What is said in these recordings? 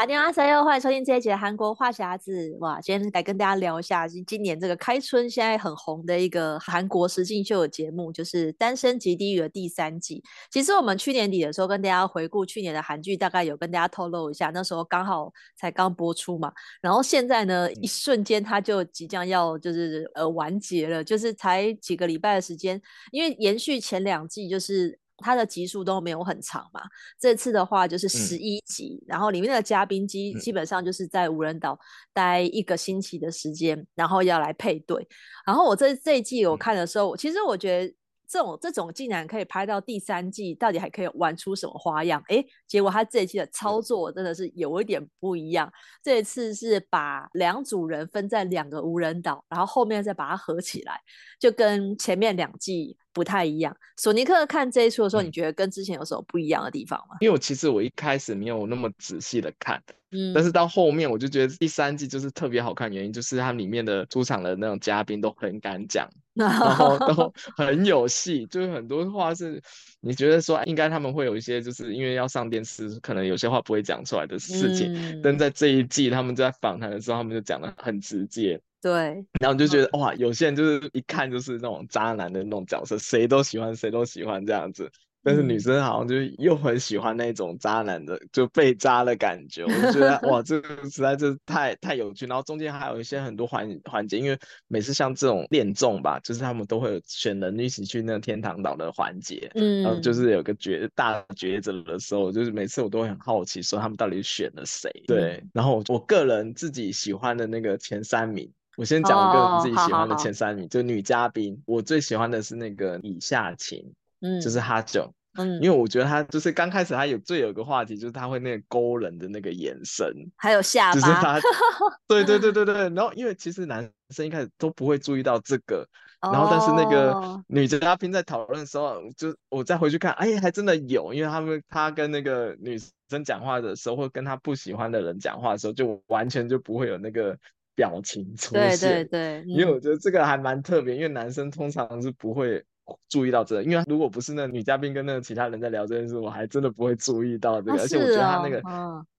大家好，欢迎收听这一节韩国话匣子。哇，今天来跟大家聊一下今年这个开春现在很红的一个韩国实境秀的节目，就是《单身即地狱》的第三季。其实我们去年底的时候跟大家回顾去年的韩剧，大概有跟大家透露一下，那时候刚好才刚播出嘛。然后现在呢，一瞬间它就即将要就是呃完结了，就是才几个礼拜的时间，因为延续前两季就是。它的集数都没有很长嘛，这次的话就是十一集，嗯，然后里面的嘉宾基基本上就是在无人岛待一个星期的时间，然后要来配对。然后我这这一季我看的时候，其实我觉得。这种这种竟然可以拍到第三季，到底还可以玩出什么花样？哎，结果他这一期的操作真的是有一点不一样。这一次是把两组人分在两个无人岛，然后后面再把它合起来，就跟前面两季不太一样。索尼克看这一出的时候，你觉得跟之前有什么不一样的地方吗？因为我其实我一开始没有那么仔细的看。嗯，但是到后面我就觉得第三季就是特别好看，原因就是它里面的出场的那种嘉宾都很敢讲，然后都很有戏，就是很多话是你觉得说应该他们会有一些，就是因为要上电视，可能有些话不会讲出来的事情，嗯、但在这一季他们在访谈的时候，他们就讲的很直接，对，然后就觉得哇，有些人就是一看就是那种渣男的那种角色，谁都喜欢，谁都喜欢这样子。但是女生好像就又很喜欢那种渣男的，就被渣的感觉。我就觉得哇，这个实在是太太有趣。然后中间还有一些很多环环节，因为每次像这种恋综吧，就是他们都会有选人一起去那个天堂岛的环节，嗯，然后就是有个抉大抉择的时候，就是每次我都会很好奇，说他们到底选了谁？对。然后我个人自己喜欢的那个前三名，我先讲我个人自己喜欢的前三名，就女嘉宾，我最喜欢的是那个李夏琴。嗯，就是哈九，嗯，因为我觉得他就是刚开始他有最有个话题，就是他会那个勾人的那个眼神，还有下巴，就是他，对对对对对。然后因为其实男生一开始都不会注意到这个，然后但是那个女嘉宾在讨论的时候，就我再回去看，哎，还真的有，因为他们他跟那个女生讲话的时候，或跟他不喜欢的人讲话的时候，就完全就不会有那个表情出现，对对对，因为我觉得这个还蛮特别，因为男生通常是不会。注意到这个，因为如果不是那女嘉宾跟那个其他人在聊这件事，我还真的不会注意到这个。啊、而且我觉得他那个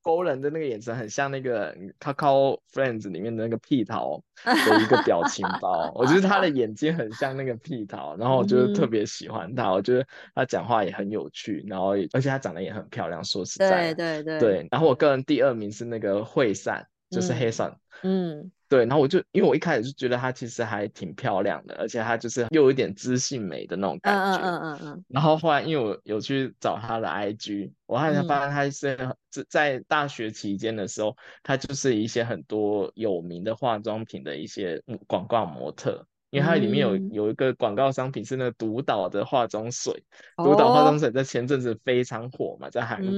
勾人的那个眼神，很像那个《Coco Friends》里面的那个屁桃的一个表情包。我觉得他的眼睛很像那个屁桃，然后我就特别喜欢他。我觉得他讲话也很有趣，然后而且他长得也很漂亮。说实在，对对对，对。然后我个人第二名是那个惠善，就是黑善，嗯。嗯对，然后我就因为我一开始就觉得她其实还挺漂亮的，而且她就是又有一点知性美的那种感觉。嗯嗯嗯嗯。然后后来因为我有去找她的 IG，我还发现她是在大学期间的时候，她就是一些很多有名的化妆品的一些广告模特，因为它里面有有一个广告商品是那个独岛的化妆水，独岛化妆水在前阵子非常火嘛，在韩国。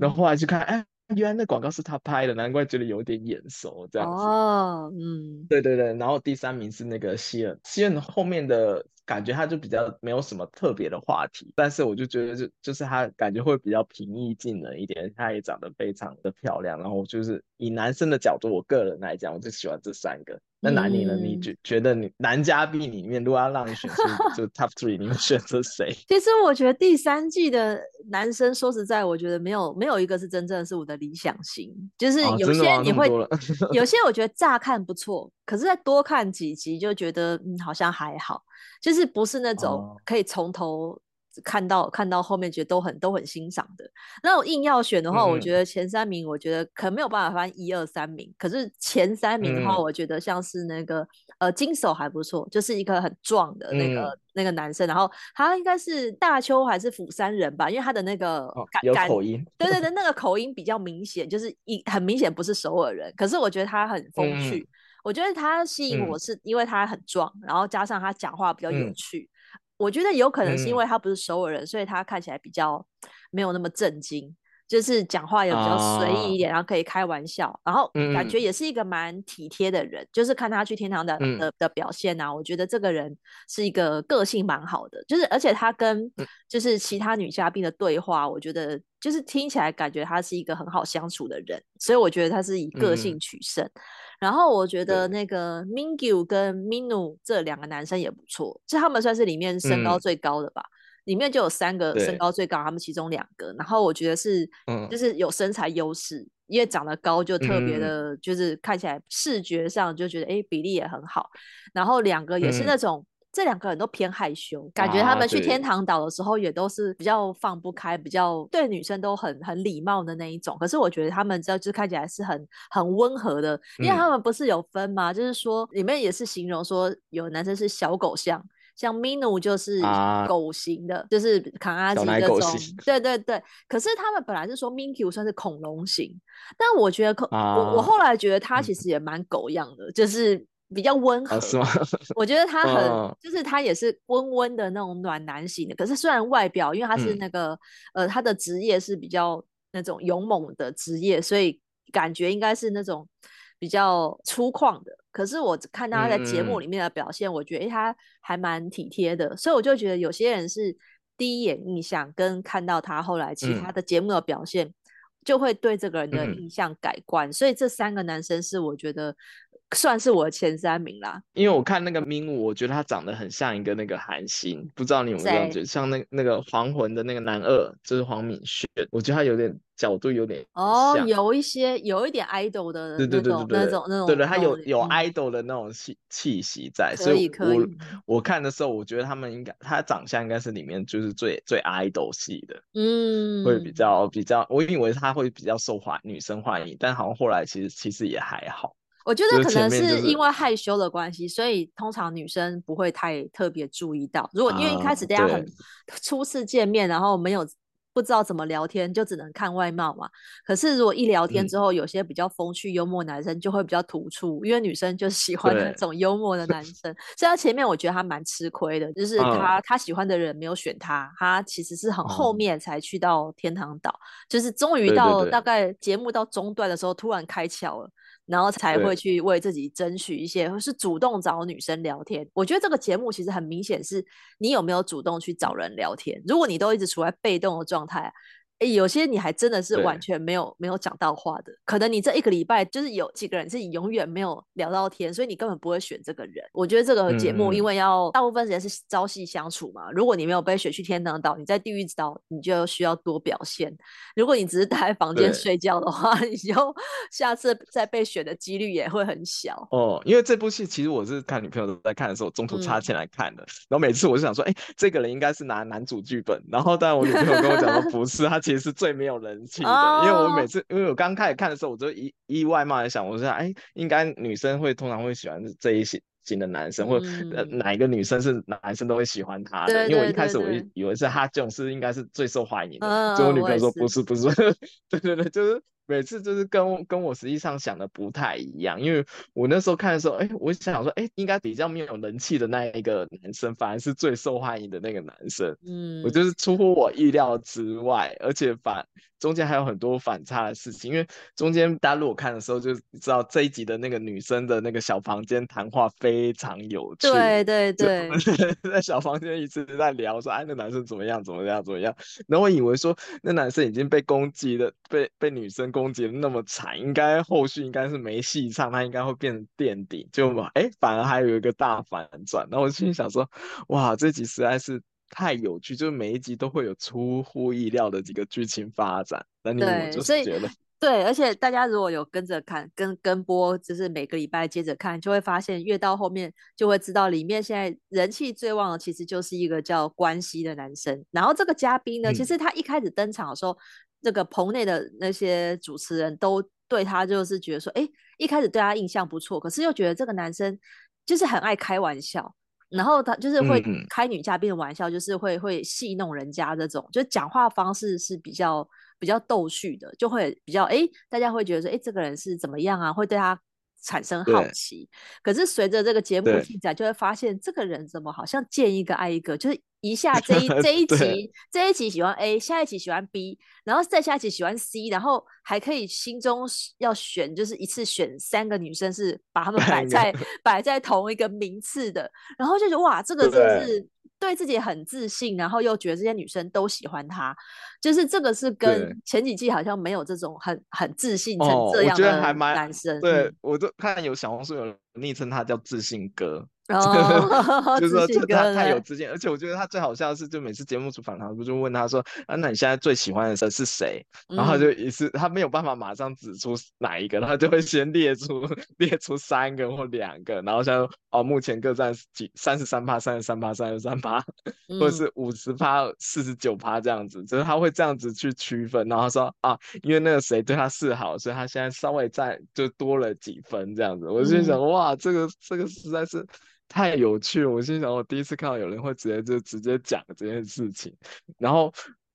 然后后来去看，哎。原来那广告是他拍的，难怪觉得有点眼熟这样子。哦，嗯，对对对。然后第三名是那个希恩，希恩后面的感觉他就比较没有什么特别的话题，但是我就觉得就就是他感觉会比较平易近人一点，他也长得非常的漂亮。然后就是以男生的角度，我个人来讲，我就喜欢这三个。那男你呢？嗯、你觉觉得你男嘉宾里面，如果要让你选出 就 top three，你会选择谁？其实我觉得第三季的男生，说实在，我觉得没有没有一个是真正是我的理想型。就是有些你会，哦、有些我觉得乍看不错，可是再多看几集就觉得嗯好像还好，就是不是那种可以从头看到看到后面觉得都很都很欣赏的。那我硬要选的话，嗯、我觉得前三名，我觉得可能没有办法翻一二三名。可是前三名的话，我觉得像是那个、嗯、呃金手还不错，就是一个很壮的那个、嗯、那个男生。然后他应该是大邱还是釜山人吧？因为他的那个感、哦、有口音，对对对，那个口音比较明显，就是一很明显不是首尔人。可是我觉得他很风趣。嗯我觉得他吸引我是因为他很壮，嗯、然后加上他讲话比较有趣。嗯、我觉得有可能是因为他不是首尔人，嗯、所以他看起来比较没有那么震惊，就是讲话也比较随意一点，啊、然后可以开玩笑，然后感觉也是一个蛮体贴的人。嗯、就是看他去天堂岛的的，的表现啊，我觉得这个人是一个个性蛮好的，就是而且他跟就是其他女嘉宾的对话，我觉得就是听起来感觉他是一个很好相处的人，所以我觉得他是以个性取胜。嗯然后我觉得那个 Mingyu 跟 Minu 这两个男生也不错，就他们算是里面身高最高的吧。嗯、里面就有三个身高最高，他们其中两个。然后我觉得是，就是有身材优势，嗯、因为长得高就特别的，就是看起来视觉上就觉得哎比例也很好。然后两个也是那种。嗯这两个人都偏害羞，感觉他们去天堂岛的时候也都是比较放不开，比较对女生都很很礼貌的那一种。可是我觉得他们这就看起来是很很温和的，因为他们不是有分吗？嗯、就是说里面也是形容说有男生是小狗像，像 Minu 就是狗型的，啊、就是卡阿基这种。对对对。可是他们本来是说 Mingyu 算是恐龙型，但我觉得、啊、我我后来觉得他其实也蛮狗样的，嗯、就是。比较温和，啊、是吗？我觉得他很，嗯、就是他也是温温的那种暖男型的。可是虽然外表，因为他是那个，嗯、呃，他的职业是比较那种勇猛的职业，所以感觉应该是那种比较粗犷的。可是我看到他在节目里面的表现，嗯、我觉得诶他还蛮体贴的。所以我就觉得有些人是第一眼印象跟看到他后来其他的节目的表现，嗯、就会对这个人的印象改观。嗯、所以这三个男生是我觉得。算是我的前三名啦，因为我看那个名武，我觉得他长得很像一个那个韩星，不知道你有没有觉得像那那个黄魂的那个男二，就是黄敏炫，我觉得他有点角度有点哦，有一些有一点 idol 的那种对对对对对那种那种，对对，他有有 idol 的那种气气息在，所以我我看的时候，我觉得他们应该他长相应该是里面就是最最 idol 系的，嗯，会比。较比较，我以为他会比较受欢女生欢迎，但好像后来其实其实也还好。我觉得可能是因为害羞的关系，所以通常女生不会太特别注意到。如果因为一开始大家很初次见面，然后没有不知道怎么聊天，就只能看外貌嘛。可是如果一聊天之后，有些比较风趣幽默男生就会比较突出，因为女生就喜欢那种幽默的男生。所以他前面我觉得他蛮吃亏的，就是他他喜欢的人没有选他，他其实是很后面才去到天堂岛，就是终于到大概节目到中段的时候，突然开窍了。然后才会去为自己争取一些，或是主动找女生聊天。我觉得这个节目其实很明显是你有没有主动去找人聊天。如果你都一直处在被动的状态。哎，有些你还真的是完全没有没有讲到话的，可能你这一个礼拜就是有几个人是你永远没有聊到天，所以你根本不会选这个人。我觉得这个节目因为要大部分时间是朝夕相处嘛，嗯、如果你没有被选去天堂岛，你在地狱岛你就需要多表现。如果你只是待在房间睡觉的话，对 你就下次再被选的几率也会很小。哦，因为这部戏其实我是看女朋友在看的时候中途插进来看的，嗯、然后每次我就想说，哎，这个人应该是拿男主剧本，然后但我女朋友跟我讲说 不是，他。其实是最没有人气的，oh. 因为我每次，因为我刚开始看的时候，我就意意外嘛，想，我说，哎，应该女生会通常会喜欢这一型型的男生，嗯、或呃哪一个女生是男生都会喜欢他的，对对对对，因为我一开始我以为是哈炅是应该是最受欢迎的，结果、oh, 我女朋友说不是不是，对对对，就是。每次就是跟跟我实际上想的不太一样，因为我那时候看的时候，哎，我想说，哎，应该比较没有人气的那一个男生，反而是最受欢迎的那个男生。嗯，我就是出乎我意料之外，而且反中间还有很多反差的事情，因为中间大家如果看的时候就知道这一集的那个女生的那个小房间谈话非常有趣。对对对，在小房间一直在聊说，哎，那男生怎么样怎么样怎么样，然后我以为说那男生已经被攻击了，被被女生攻。攻击那么惨，应该后续应该是没戏唱，他应该会变成垫底，就哎，反而还有一个大反转。然后我心里想说，哇，这集实在是太有趣，就是每一集都会有出乎意料的几个剧情发展。那你我就是觉得。对，而且大家如果有跟着看，跟跟播，就是每个礼拜接着看，就会发现越到后面就会知道里面现在人气最旺的其实就是一个叫关西的男生。然后这个嘉宾呢，嗯、其实他一开始登场的时候，这个棚内的那些主持人都对他就是觉得说，哎，一开始对他印象不错，可是又觉得这个男生就是很爱开玩笑。然后他就是会开女嘉宾的玩笑，嗯、就是会会戏弄人家这种，就讲话方式是比较比较逗趣的，就会比较哎，大家会觉得说，哎，这个人是怎么样啊？会对他产生好奇。可是随着这个节目进展，就会发现这个人怎么好像见一个爱一个，就是。一下这一 这一集这一集喜欢 A，下一集喜欢 B，然后再下一集喜欢 C，然后还可以心中要选，就是一次选三个女生，是把她们 摆在摆在同一个名次的，然后就觉得哇，这个真的是对自己很自信，然后又觉得这些女生都喜欢他，就是这个是跟前几季好像没有这种很很自信成这样的男生。哦、对，我就看有小红书有人昵称他叫自信哥。哦，就是说这他太有自信，而且我觉得他最好笑的是，就每次节目组访谈，不就问他说啊，那你现在最喜欢的人是谁？然后他就一次他没有办法马上指出哪一个，他就会先列出列出三个或两个，然后像哦，目前各占几三十三趴、三十三趴、三十三趴，或者是五十趴、四十九趴这样子，就是他会这样子去区分，然后说啊，因为那个谁对他示好，所以他现在稍微占就多了几分这样子。我就想哇，这个这个实在是。太有趣了！我心想，我第一次看到有人会直接就直接讲这件事情，然后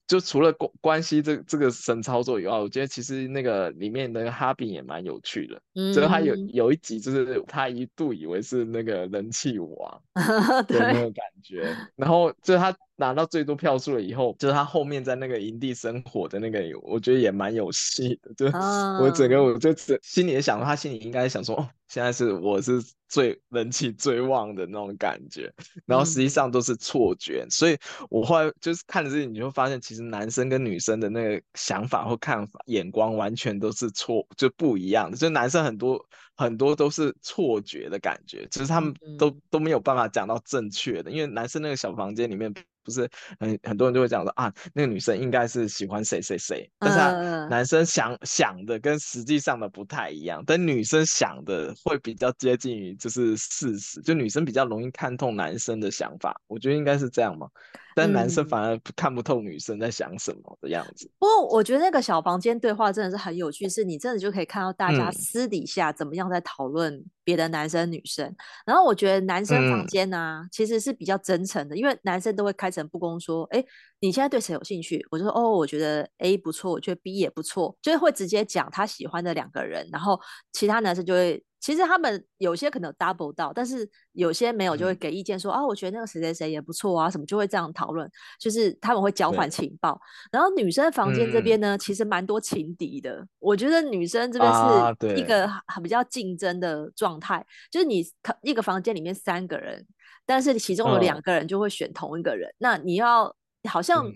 就除了关关系这这个神操作以外，我觉得其实那个里面那个哈比也蛮有趣的，嗯，所以他有有一集就是他一度以为是那个人气王 的那个感觉，然后就他。拿到最多票数了以后，就是他后面在那个营地生活的那个，我觉得也蛮有戏的。就我整个，我就心里也想，他心里应该想说，哦，现在是我是最人气最旺的那种感觉。然后实际上都是错觉，嗯、所以我后来就是看了这里，你会发现，其实男生跟女生的那个想法或看法、眼光完全都是错，就不一样的。就男生很多很多都是错觉的感觉，其实他们都、嗯、都没有办法讲到正确的，因为男生那个小房间里面。不是很很多人就会讲说啊，那个女生应该是喜欢谁谁谁，但是他男生想、uh, 想的跟实际上的不太一样，但女生想的会比较接近于就是事实，就女生比较容易看透男生的想法，我觉得应该是这样嘛。但男生反而看不透女生在想什么的样子。不过我觉得那个小房间对话真的是很有趣，是你真的就可以看到大家私底下怎么样在讨论别的男生女生。嗯、然后我觉得男生房间呢、啊，嗯、其实是比较真诚的，因为男生都会开诚布公说，哎，你现在对谁有兴趣？我就说，哦，我觉得 A 不错，我觉得 B 也不错，就是会直接讲他喜欢的两个人，然后其他男生就会。其实他们有些可能有 double 到，但是有些没有，就会给意见说、嗯、啊，我觉得那个谁谁谁也不错啊，什么就会这样讨论，就是他们会交换情报。然后女生房间这边呢，嗯、其实蛮多情敌的。我觉得女生这边是一个很比较竞争的状态，啊、就是你一个房间里面三个人，但是其中有两个人就会选同一个人，嗯、那你要好像。嗯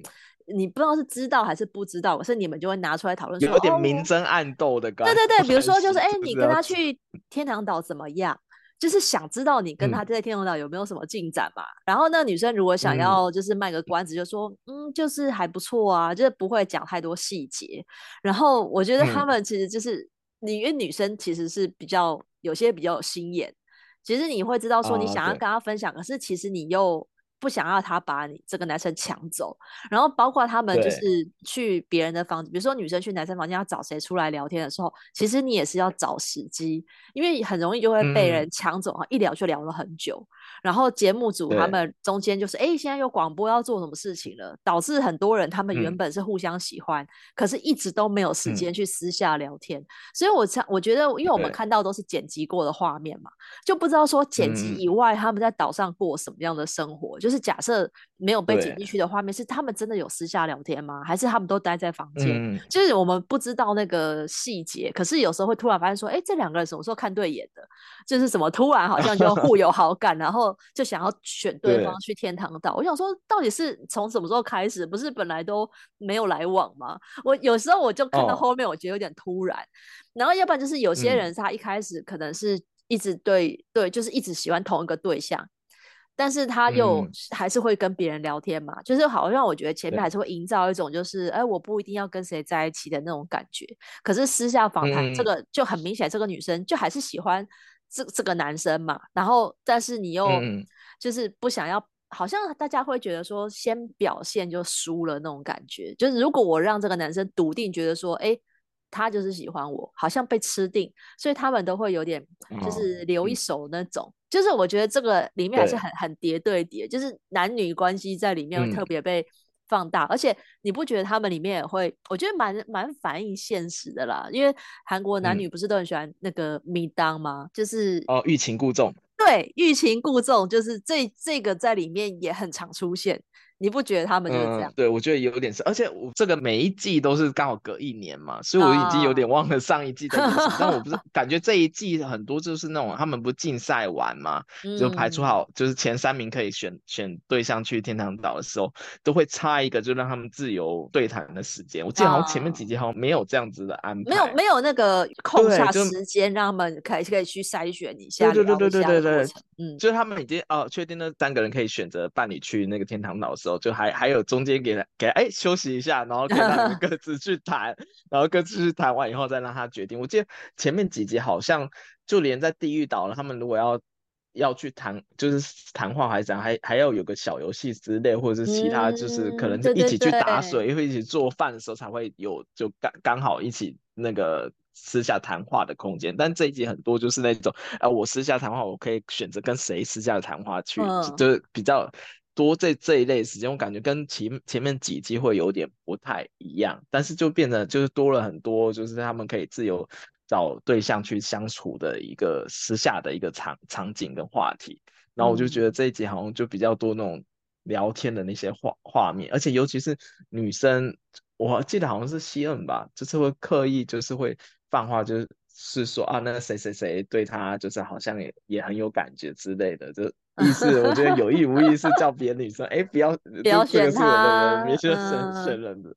你不知道是知道还是不知道，可是你们就会拿出来讨论，有点明争暗斗的感觉。对对对，比如说就是，哎，你跟他去天堂岛怎么样？就是想知道你跟他在天堂岛有没有什么进展嘛。然后那女生如果想要就是卖个关子，就说嗯，就是还不错啊，就是不会讲太多细节。然后我觉得他们其实就是，你因为女生其实是比较有些比较有心眼，其实你会知道说你想要跟他分享，可是其实你又。不想要他把你这个男生抢走，然后包括他们就是去别人的房子，比如说女生去男生房间要找谁出来聊天的时候，其实你也是要找时机，因为很容易就会被人抢走哈，嗯、一聊就聊了很久。然后节目组他们中间就是，哎对，现在有广播要做什么事情了，导致很多人他们原本是互相喜欢，嗯、可是一直都没有时间去私下聊天。嗯、所以我才我觉得，因为我们看到都是剪辑过的画面嘛，就不知道说剪辑以外他们在岛上过什么样的生活。嗯、就是假设没有被剪进去的画面，是他们真的有私下聊天吗？还是他们都待在房间？嗯、就是我们不知道那个细节。可是有时候会突然发现说，哎，这两个人什么时候看对眼的？就是什么突然好像就互 有好感，然后。就想要选对方去天堂岛，我想说，到底是从什么时候开始？不是本来都没有来往吗？我有时候我就看到后面，我觉得有点突然。哦、然后要不然就是有些人他一开始可能是一直对、嗯、对，就是一直喜欢同一个对象，但是他又嗯还是会跟别人聊天嘛，就是好像我觉得前面还是会营造一种就是，哎，我不一定要跟谁在一起的那种感觉。可是私下访谈、嗯、这个就很明显，这个女生就还是喜欢这这个男生嘛。然后，但是你又就是不想要，嗯、好像大家会觉得说，先表现就输了那种感觉。就是如果我让这个男生笃定觉得说，哎。他就是喜欢我，好像被吃定，所以他们都会有点就是留一手那种。就是我觉得这个里面还是很很叠对叠，就是男女关系在里面特别被放大，嗯、而且你不觉得他们里面也会？我觉得蛮蛮反映现实的啦，因为韩国男女不是都很喜欢那个米当吗？嗯、就是哦，欲擒故纵。对，欲擒故纵就是这这个在里面也很常出现。你不觉得他们就是这样？嗯、对，我觉得有点是，而且我这个每一季都是刚好隔一年嘛，所以我已经有点忘了上一季的。但我不是 感觉这一季很多就是那种他们不竞赛完嘛，就排出好就是前三名可以选选对象去天堂岛的时候，都会插一个就让他们自由对谈的时间。我记得好像前面几集好像没有这样子的安排，没有没有那个空下时间让他们可以可以去筛选一下，对对对对对对对，嗯，就是他们已经哦确定那三个人可以选择伴侣去那个天堂岛的时候。就还还有中间给他给哎休息一下，然后给他们 各自去谈，然后各自去谈完以后再让他决定。我记得前面几集好像就连在地狱岛了，他们如果要要去谈，就是谈话还是怎样，还还要有个小游戏之类，或者是其他，就是可能一起去打水，会、嗯、一起做饭的时候才会有，就刚刚好一起那个私下谈话的空间。但这一集很多就是那种，啊、呃，我私下谈话，我可以选择跟谁私下谈话去，嗯、就是比较。多这这一类时间，我感觉跟前前面几集会有点不太一样，但是就变得就是多了很多，就是他们可以自由找对象去相处的一个私下的一个场场景跟话题。然后我就觉得这一集好像就比较多那种聊天的那些画画面，而且尤其是女生，我记得好像是西恩吧，就是会刻意就是会放话，就是是说啊，那个谁谁谁对他就是好像也也很有感觉之类的，就。意思，我觉得有意无意是叫别的女生，哎、欸，不要，不要选他，别选选选人的。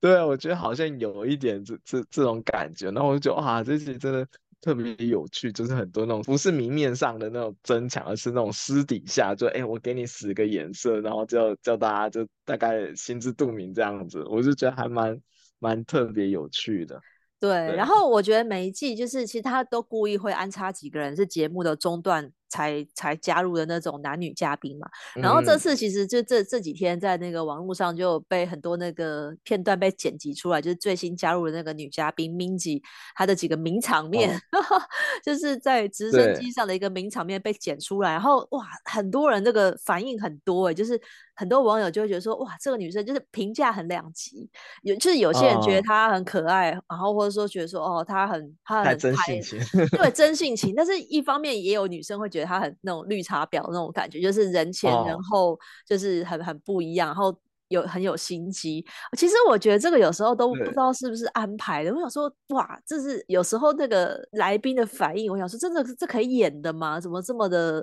对啊，我觉得好像有一点这这这种感觉，然后我就觉得哇，这集真的特别有趣，就是很多那种不是明面上的那种争抢，而是那种私底下就哎、欸，我给你使个眼色，然后叫叫大家就大概心知肚明这样子，我就觉得还蛮蛮特别有趣的。对，然后我觉得每一季就是其实他都故意会安插几个人是节目的中段。才才加入的那种男女嘉宾嘛，然后这次其实就这这几天在那个网络上就被很多那个片段被剪辑出来，就是最新加入的那个女嘉宾 Minzy，她的几个名场面，哦、就是在直升机上的一个名场面被剪出来，然后哇，很多人这个反应很多哎，就是很多网友就会觉得说哇，这个女生就是评价很两极，有就是有些人觉得她很可爱，哦、然后或者说觉得说哦她很她很真性情，对 真性情，但是一方面也有女生会觉得。他很那种绿茶婊那种感觉，就是人前人后就是很很不一样，然后有很有心机。其实我觉得这个有时候都不知道是不是安排的。我想说，哇，这是有时候那个来宾的反应，我想说，真的这可以演的吗？怎么这么的？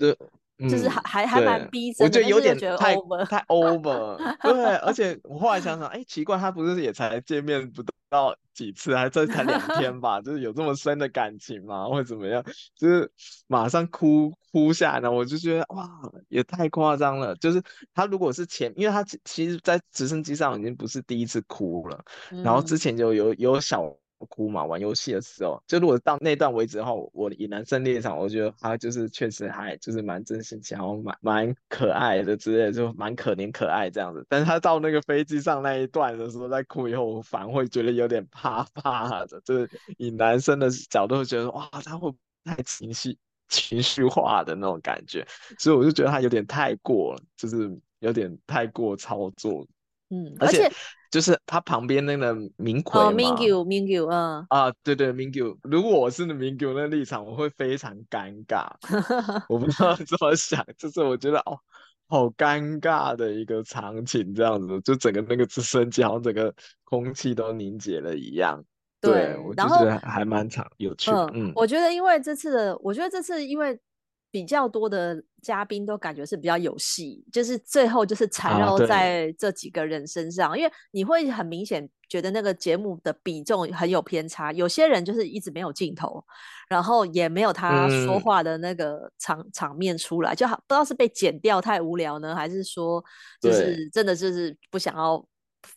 就是还还还蛮逼真的，我觉得有点太 over 太 over。对，而且我后来想想，哎，奇怪，他不是也才见面不到几次，还这才两天吧？就是有这么深的感情吗？或者怎么样？就是马上哭哭下来，我就觉得哇，也太夸张了。就是他如果是前，因为他其实，在直升机上已经不是第一次哭了，然后之前就有有小。哭嘛，玩游戏的时候，就如果到那段为止的话，我以男生立场，我觉得他就是确实还就是蛮真性情，然后蛮蛮可爱的之类的，就蛮可怜可爱这样子。但是他到那个飞机上那一段的时候，在哭以后，我反而会觉得有点怕怕的，就是以男生的角度会觉得哇，他会太情绪情绪化的那种感觉，所以我就觉得他有点太过了，就是有点太过操作。嗯，而且就是他旁边那个明奎嘛，Mingyu，Mingyu，嗯，啊，对对，Mingyu，如果我是 Mingyu 那立场，我会非常尴尬，我不知道怎么想，就是我觉得哦，好尴尬的一个场景，这样子，就整个那个直升机好像整个空气都凝结了一样，对，我就觉得还蛮长有趣，嗯，我觉得因为这次的，我觉得这次因为。比较多的嘉宾都感觉是比较有戏，就是最后就是缠绕在这几个人身上，啊、因为你会很明显觉得那个节目的比重很有偏差，有些人就是一直没有镜头，然后也没有他说话的那个场、嗯、场面出来，就好不知道是被剪掉太无聊呢，还是说就是真的就是不想要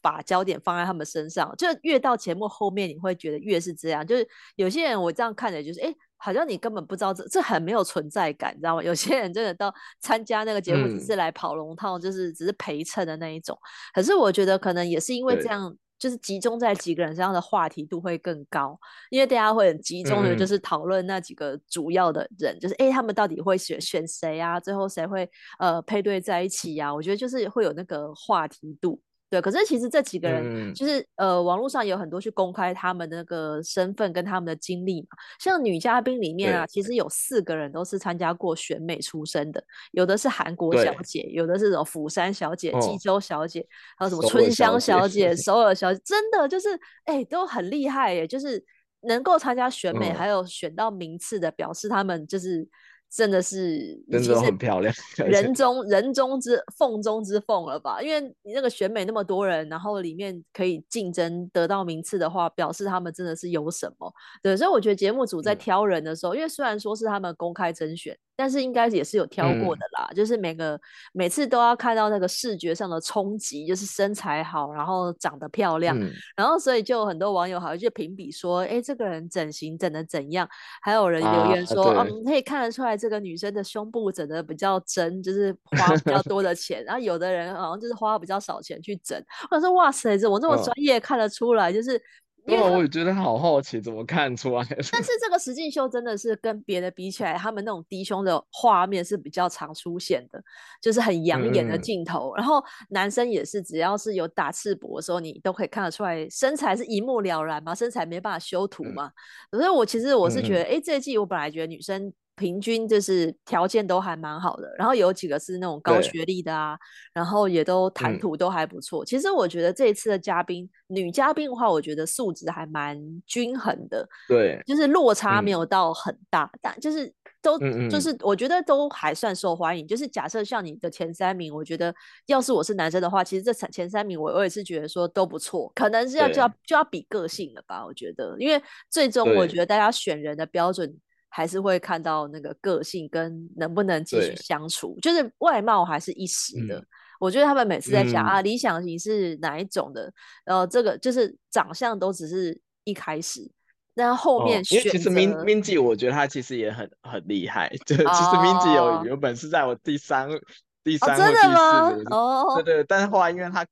把焦点放在他们身上，就越到节目后面你会觉得越是这样，就是有些人我这样看着就是哎。诶好像你根本不知道这这很没有存在感，你知道吗？有些人真的到参加那个节目只是来跑龙套，嗯、就是只是陪衬的那一种。可是我觉得可能也是因为这样，就是集中在几个人身上的话题度会更高，因为大家会很集中的，就是讨论那几个主要的人，嗯、就是哎、欸，他们到底会选选谁啊？最后谁会呃配对在一起呀、啊？我觉得就是会有那个话题度。对，可是其实这几个人就是、嗯、呃，网络上有很多去公开他们的那个身份跟他们的经历嘛。像女嘉宾里面啊，其实有四个人都是参加过选美出身的，有的是韩国小姐，有的是什么釜山小姐、济州小姐，还有什么春香小姐、首尔小姐，真的就是哎、欸，都很厉害耶，就是能够参加选美，还有选到名次的，表示他们就是。真的是，真的很漂亮，人中人中之凤中之凤了吧？因为你那个选美那么多人，然后里面可以竞争得到名次的话，表示他们真的是有什么。对，所以我觉得节目组在挑人的时候，嗯、因为虽然说是他们公开甄选。但是应该也是有挑过的啦，嗯、就是每个每次都要看到那个视觉上的冲击，就是身材好，然后长得漂亮，嗯、然后所以就有很多网友好像就评比说，哎，这个人整形整的怎样？还有人留言说，嗯、啊，可以看得出来这个女生的胸部整的比较真，就是花比较多的钱。然后有的人好像就是花比较少钱去整。我说，哇塞，这我这么专业看得出来，就是。因为我也觉得好好奇，怎么看出来？但是这个实境秀真的是跟别的比起来，他们那种低胸的画面是比较常出现的，就是很养眼的镜头。嗯、然后男生也是，只要是有打赤膊的时候，你都可以看得出来，身材是一目了然嘛，身材没办法修图嘛。嗯、所以我其实我是觉得，哎、嗯，这一季我本来觉得女生。平均就是条件都还蛮好的，然后有几个是那种高学历的啊，然后也都谈吐都还不错。嗯、其实我觉得这一次的嘉宾，女嘉宾的话，我觉得素质还蛮均衡的，对，就是落差没有到很大，嗯、但就是都就是我觉得都还算受欢迎。就是假设像你的前三名，我觉得要是我是男生的话，其实这前三名我我也是觉得说都不错，可能是要就要就要比个性了吧？我觉得，因为最终我觉得大家选人的标准。还是会看到那个个性跟能不能继续相处，就是外貌还是一时的。嗯、我觉得他们每次在讲、嗯、啊，理想型是哪一种的，然后这个就是长相都只是一开始，那后面、哦、因为其实 Min Minzy 我觉得他其实也很很厉害，就其实 Minzy 有有本事在我第三、哦、第三或第四名，哦，对。对，但是后来因为他。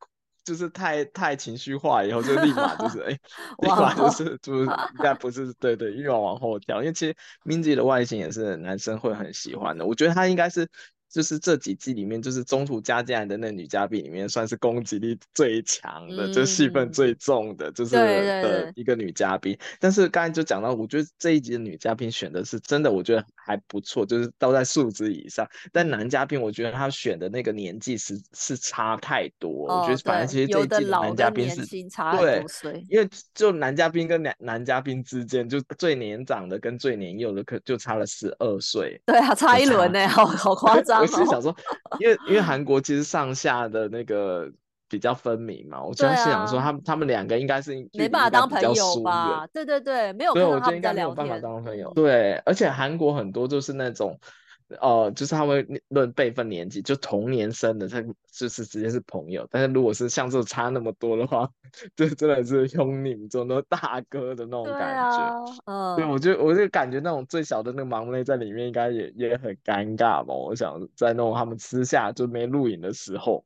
就是太太情绪化，以后就立马就是哎，欸、立马就是就是应该不是对对，又要往后跳，因为其实 Minzy 的外形也是男生会很喜欢的，我觉得她应该是。就是这几季里面，就是中途加进来的那女嘉宾里面，算是攻击力最强的，嗯、就戏份最重的，就是的一个女嘉宾。但是刚才就讲到，我觉得这一集的女嘉宾选的是真的，我觉得还不错，就是都在数值以上。但男嘉宾，我觉得他选的那个年纪是是差太多。哦、我觉得反正其实这一季的男嘉宾是差对，因为就男嘉宾跟男男嘉宾之间，就最年长的跟最年幼的可就差了十二岁。对啊，差一轮呢，好好夸 张。我是想说，因为因为韩国其实上下的那个比较分明嘛，我就是想说，他们他们两个应该是没办法当朋友吧？对对对，没有，对，我觉得应该没有办法当朋友。对，而且韩国很多就是那种。哦、呃，就是他们论辈分年纪，就同年生的，他就是直接是朋友。但是如果是像这种差那么多的话，就真的是兄弟这种大哥的那种感觉。嗯，对，我就我就感觉那种最小的那个忙内在里面应该也也很尴尬吧。我想在那种他们私下就没录影的时候，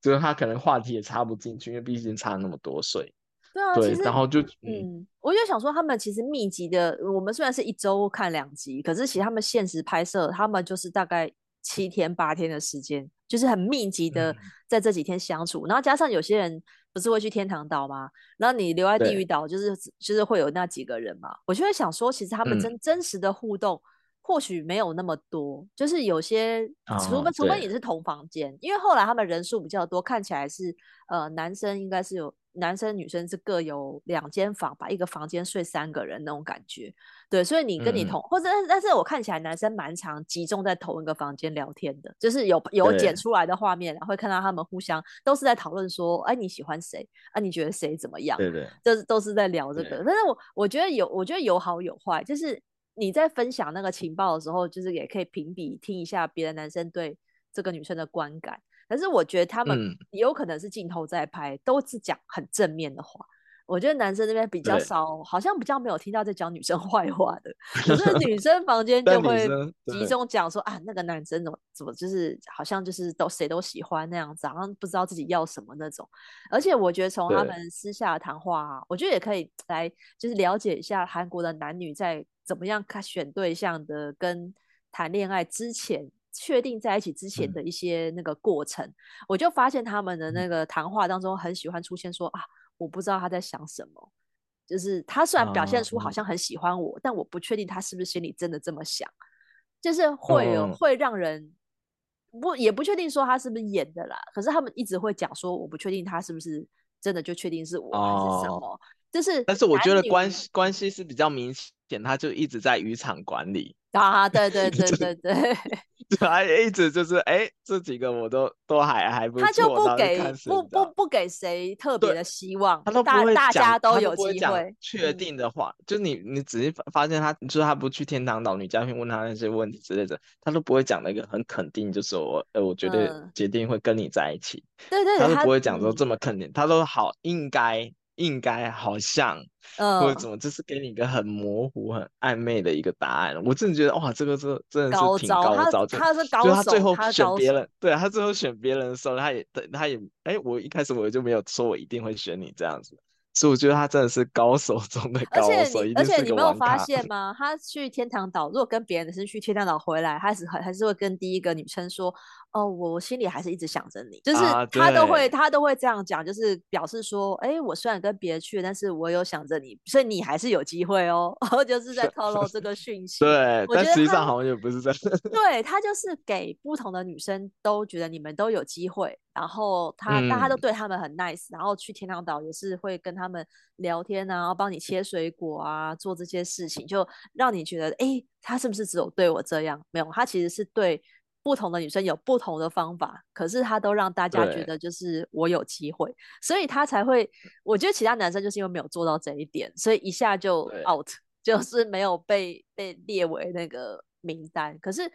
就是他可能话题也插不进去，因为毕竟差那么多岁。对啊，对，然后就嗯，嗯，我就想说，他们其实密集的，我们虽然是一周看两集，可是其实他们限时拍摄，他们就是大概七天八天的时间，就是很密集的在这几天相处。嗯、然后加上有些人不是会去天堂岛吗？然后你留在地狱岛，就是就是会有那几个人嘛。我就会想说，其实他们真、嗯、真实的互动或许没有那么多，就是有些除非、哦、除非你是同房间，因为后来他们人数比较多，看起来是呃男生应该是有。男生女生是各有两间房，吧一个房间睡三个人那种感觉。对，所以你跟你同，嗯、或者但是我看起来男生蛮常集中在同一个房间聊天的，就是有有剪出来的画面，然后会看到他们互相都是在讨论说，哎，你喜欢谁？啊，你觉得谁怎么样？对对，就是都是在聊这个。但是我我觉得有，我觉得有好有坏，就是你在分享那个情报的时候，就是也可以评比听一下别的男生对这个女生的观感。但是我觉得他们也有可能是镜头在拍，嗯、都是讲很正面的话。我觉得男生那边比较少，好像比较没有听到在讲女生 坏话的。可是女生房间就会集中讲说啊，那个男生怎么怎么就是好像就是都谁都喜欢那样子，好像不知道自己要什么那种。而且我觉得从他们私下的谈话啊，我觉得也可以来就是了解一下韩国的男女在怎么样看选对象的，跟谈恋爱之前确定在一起之前的一些那个过程。嗯、我就发现他们的那个谈话当中很喜欢出现说啊。我不知道他在想什么，就是他虽然表现出好像很喜欢我，uh, 但我不确定他是不是心里真的这么想，就是会有、uh, 会让人不也不确定说他是不是演的啦。可是他们一直会讲说，我不确定他是不是真的就确定是我还是什么，uh, 就是。但是我觉得关系关系是比较明显，他就一直在渔场管理。啊，对对 对对对，他一直就是哎，这几个我都都还还不错，他就不给不不不给谁特别的希望，他都不会大家都有机会确定的话，嗯、就你你仔细发现他，就是他不去天堂岛，女嘉宾问他那些问题之类的，他都不会讲那个很肯定，就是我呃，我绝对决定会跟你在一起，对对，他都不会讲说这么肯定，嗯、他都好应该。应该好像，或者怎么，就是给你一个很模糊、很暧昧的一个答案。我真的觉得，哇，这个是真的是挺高招，他是高手，他最后选别人，对他最后选别人的时候，他也，他也，哎，我一开始我就没有说我一定会选你这样子。所以我觉得他真的是高手中的高手，而且你没有发现吗？他去天堂岛，如果跟别人的是去天堂岛回来，他是还是会跟第一个女生说：“哦，我心里还是一直想着你。”就是他都会、啊、他都会这样讲，就是表示说：“哎、欸，我虽然跟别人去，但是我有想着你，所以你还是有机会哦。”然后就是在透露这个讯息。对，但实际上好像也不是这样。对，他就是给不同的女生都觉得你们都有机会。然后他，大家、嗯、都对他们很 nice，然后去天堂岛也是会跟他们聊天啊，然后帮你切水果啊，做这些事情，就让你觉得，哎，他是不是只有对我这样？没有，他其实是对不同的女生有不同的方法，可是他都让大家觉得就是我有机会，所以他才会。我觉得其他男生就是因为没有做到这一点，所以一下就 out，就是没有被被列为那个名单。可是。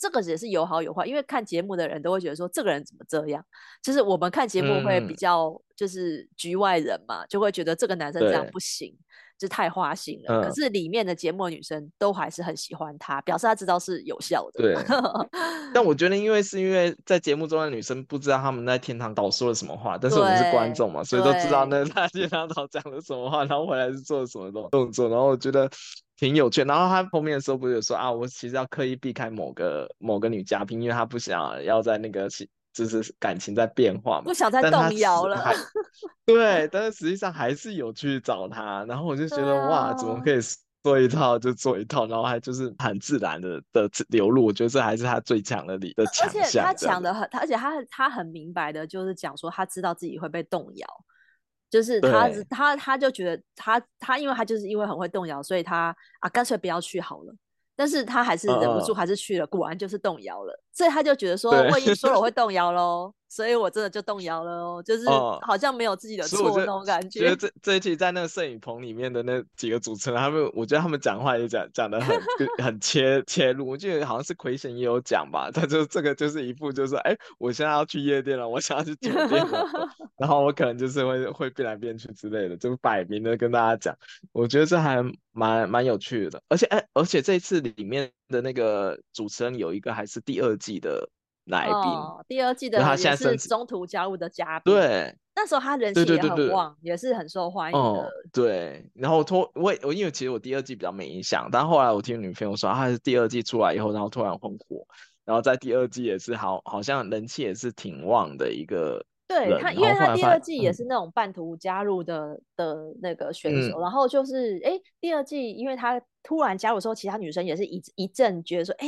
这个也是有好有坏，因为看节目的人都会觉得说，这个人怎么这样？就是我们看节目会比较就是局外人嘛，嗯、就会觉得这个男生这样不行，就太花心了。嗯、可是里面的节目的女生都还是很喜欢他，表示他知道是有效的。对。但我觉得，因为是因为在节目中的女生不知道他们在天堂岛说了什么话，但是我们是观众嘛，所以都知道那 在天堂岛讲了什么话，然后回来是做了什么动作，然后我觉得。挺有趣，然后他后面的时候不是有说啊，我其实要刻意避开某个某个女嘉宾，因为他不想要在那个就是感情在变化嘛，不想再动摇了。对，但是实际上还是有去找他，然后我就觉得、啊、哇，怎么可以做一套就做一套，然后还就是很自然的的流露，我觉得这还是他最强的力的强项。而且他讲的很，而且他他很明白的，就是讲说他知道自己会被动摇。就是他，他他就觉得他他，因为他就是因为很会动摇，所以他啊，干脆不要去好了。但是他还是忍不住，还是去了，果然就是动摇了。所以他就觉得说，我已经说了我会动 摇喽。所以我真的就动摇了哦，就是好像没有自己的错那种感觉。觉得这这一期在那个摄影棚里面的那几个主持人，他们我觉得他们讲话也讲讲的很 很切切入。我记得好像是奎贤也有讲吧，他就这个就是一副就是说，哎，我现在要去夜店了，我想要去酒店了，然后我可能就是会会变来变去之类的，就摆明的跟大家讲。我觉得这还蛮蛮有趣的，而且哎，而且这一次里面的那个主持人有一个还是第二季的。来宾、哦，第二季的他现在是中途加入的嘉宾，对，那时候他人气也很旺，也是很受欢迎的。哦、对，然后突我我因为其实我第二季比较没印象，但后来我听女朋友说，他是第二季出来以后，然后突然很火，然后在第二季也是好，好像人气也是挺旺的一个。对他，因为他第二季也是那种半途加入的、嗯、的那个选手，然后就是哎，第二季因为他突然加入的时候，其他女生也是一一阵觉得说，哎。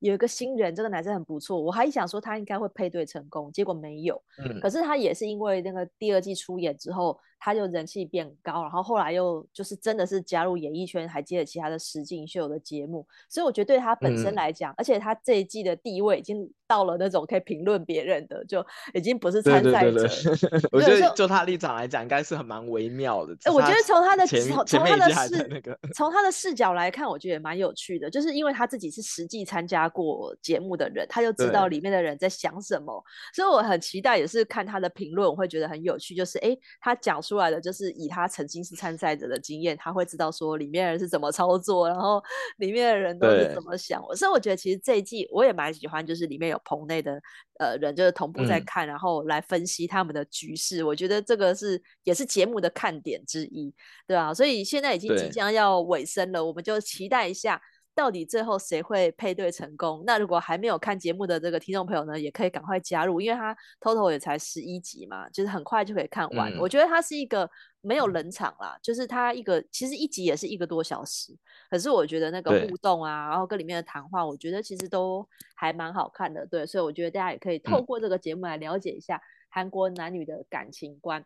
有一个新人，这个男生很不错，我还想说他应该会配对成功，结果没有。嗯，可是他也是因为那个第二季出演之后，他就人气变高，然后后来又就是真的是加入演艺圈，还接了其他的实境秀的节目，所以我觉得对他本身来讲，嗯、而且他这一季的地位已经到了那种可以评论别人的，就已经不是参赛者。对对 对对我觉得就他立场来讲，应该是很蛮微妙的。我觉得从他的从从他的视那个从他的视角来看，我觉得也蛮有趣的，就是因为他自己是实际参加过节目的人，他就知道里面的人在想什么，所以我很期待，也是看他的评论，我会觉得很有趣。就是哎，他讲出来的就是以他曾经是参赛者的经验，他会知道说里面人是怎么操作，然后里面的人都是怎么想。所以我觉得其实这一季我也蛮喜欢，就是里面有棚内的呃人，就是同步在看，嗯、然后来分析他们的局势。我觉得这个是也是节目的看点之一，对啊，所以现在已经即将要尾声了，我们就期待一下。到底最后谁会配对成功？那如果还没有看节目的这个听众朋友呢，也可以赶快加入，因为它 total 也才十一集嘛，就是很快就可以看完。嗯、我觉得它是一个没有冷场啦，嗯、就是它一个其实一集也是一个多小时，可是我觉得那个互动啊，然后跟里面的谈话，我觉得其实都还蛮好看的。对，所以我觉得大家也可以透过这个节目来了解一下韩国男女的感情观。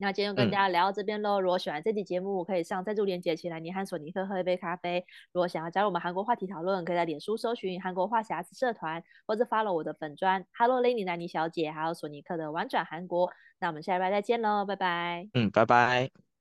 那今天就跟大家聊到这边喽。嗯、如果喜欢这期节目，可以上赞助链接请来，你和索尼克喝一杯咖啡。如果想要加入我们韩国话题讨论，可以在脸书搜寻韩国话匣子社团，或者 follow 我的粉专 Hello Lenny 南尼小姐，还有索尼克的玩转韩国。那我们下礼拜再见喽，拜拜。嗯，拜拜。